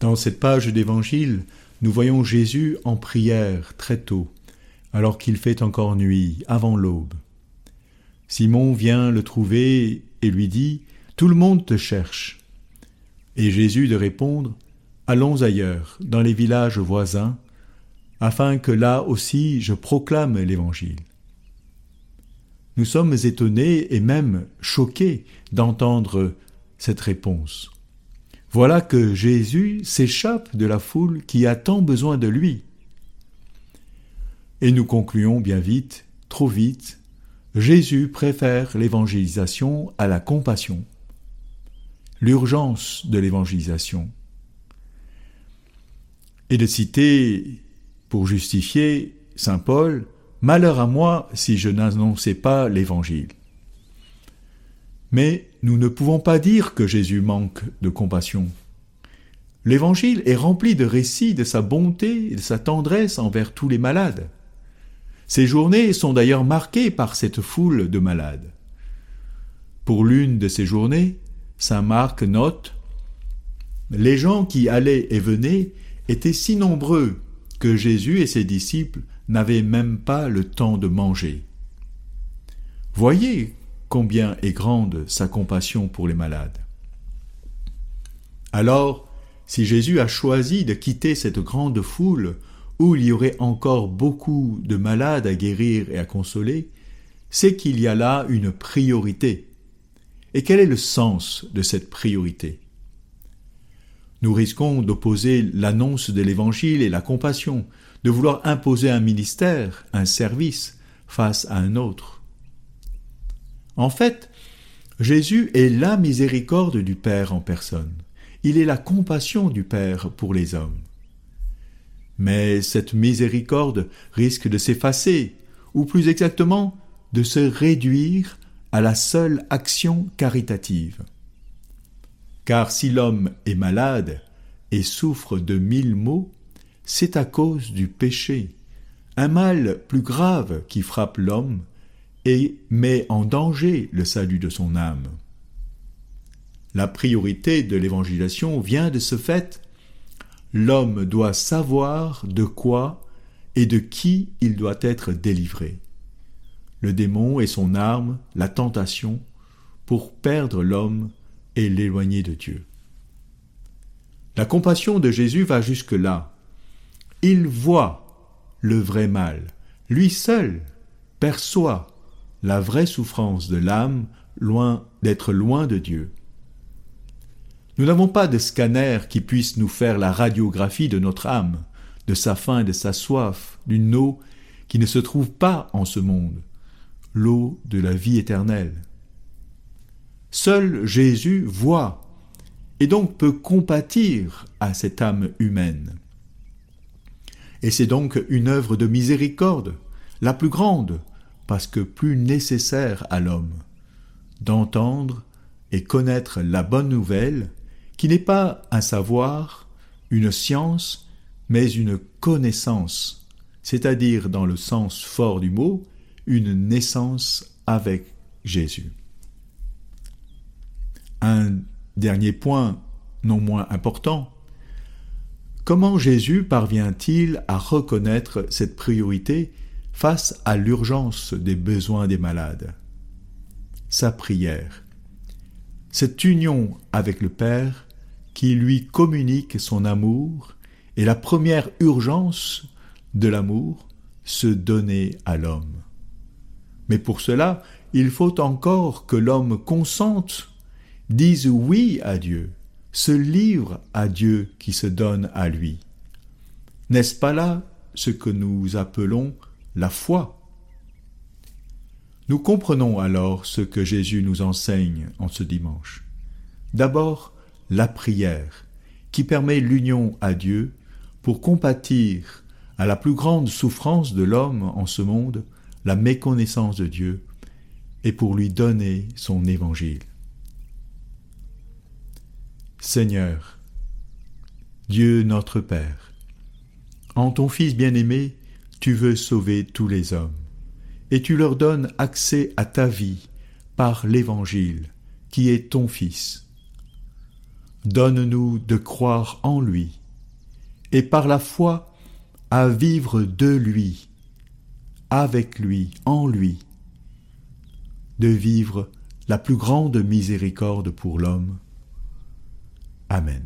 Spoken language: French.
Dans cette page d'évangile, nous voyons Jésus en prière très tôt, alors qu'il fait encore nuit, avant l'aube. Simon vient le trouver et lui dit Tout le monde te cherche. Et Jésus de répondre Allons ailleurs, dans les villages voisins, afin que là aussi je proclame l'Évangile. Nous sommes étonnés et même choqués d'entendre cette réponse. Voilà que Jésus s'échappe de la foule qui a tant besoin de lui. Et nous concluons bien vite, trop vite, Jésus préfère l'évangélisation à la compassion. L'urgence de l'évangélisation. Et de citer, pour justifier, Saint Paul, Malheur à moi si je n'annonçais pas l'Évangile. Mais nous ne pouvons pas dire que Jésus manque de compassion. L'Évangile est rempli de récits de sa bonté et de sa tendresse envers tous les malades. Ces journées sont d'ailleurs marquées par cette foule de malades. Pour l'une de ces journées, Saint Marc note Les gens qui allaient et venaient étaient si nombreux que Jésus et ses disciples n'avaient même pas le temps de manger. Voyez combien est grande sa compassion pour les malades. Alors, si Jésus a choisi de quitter cette grande foule où il y aurait encore beaucoup de malades à guérir et à consoler, c'est qu'il y a là une priorité. Et quel est le sens de cette priorité? Nous risquons d'opposer l'annonce de l'Évangile et la compassion, de vouloir imposer un ministère, un service, face à un autre. En fait, Jésus est la miséricorde du Père en personne. Il est la compassion du Père pour les hommes. Mais cette miséricorde risque de s'effacer, ou plus exactement, de se réduire à la seule action caritative. Car si l'homme est malade et souffre de mille maux, c'est à cause du péché, un mal plus grave qui frappe l'homme et met en danger le salut de son âme. La priorité de l'évangélisation vient de ce fait. L'homme doit savoir de quoi et de qui il doit être délivré. Le démon est son arme, la tentation, pour perdre l'homme et l'éloigner de Dieu. La compassion de Jésus va jusque-là. Il voit le vrai mal. Lui seul perçoit la vraie souffrance de l'âme loin d'être loin de Dieu. Nous n'avons pas de scanner qui puisse nous faire la radiographie de notre âme, de sa faim de sa soif, d'une eau qui ne se trouve pas en ce monde, l'eau de la vie éternelle. Seul Jésus voit et donc peut compatir à cette âme humaine. Et c'est donc une œuvre de miséricorde, la plus grande, parce que plus nécessaire à l'homme, d'entendre et connaître la bonne nouvelle, qui n'est pas un savoir, une science, mais une connaissance, c'est-à-dire dans le sens fort du mot, une naissance avec Jésus. Un dernier point, non moins important, comment Jésus parvient-il à reconnaître cette priorité face à l'urgence des besoins des malades. Sa prière. Cette union avec le Père qui lui communique son amour est la première urgence de l'amour, se donner à l'homme. Mais pour cela, il faut encore que l'homme consente, dise oui à Dieu, se livre à Dieu qui se donne à lui. N'est-ce pas là ce que nous appelons la foi. Nous comprenons alors ce que Jésus nous enseigne en ce dimanche. D'abord, la prière, qui permet l'union à Dieu pour compatir à la plus grande souffrance de l'homme en ce monde, la méconnaissance de Dieu, et pour lui donner son évangile. Seigneur, Dieu notre Père, en ton Fils bien-aimé, tu veux sauver tous les hommes, et tu leur donnes accès à ta vie par l'Évangile, qui est ton Fils. Donne-nous de croire en lui, et par la foi à vivre de lui, avec lui, en lui, de vivre la plus grande miséricorde pour l'homme. Amen.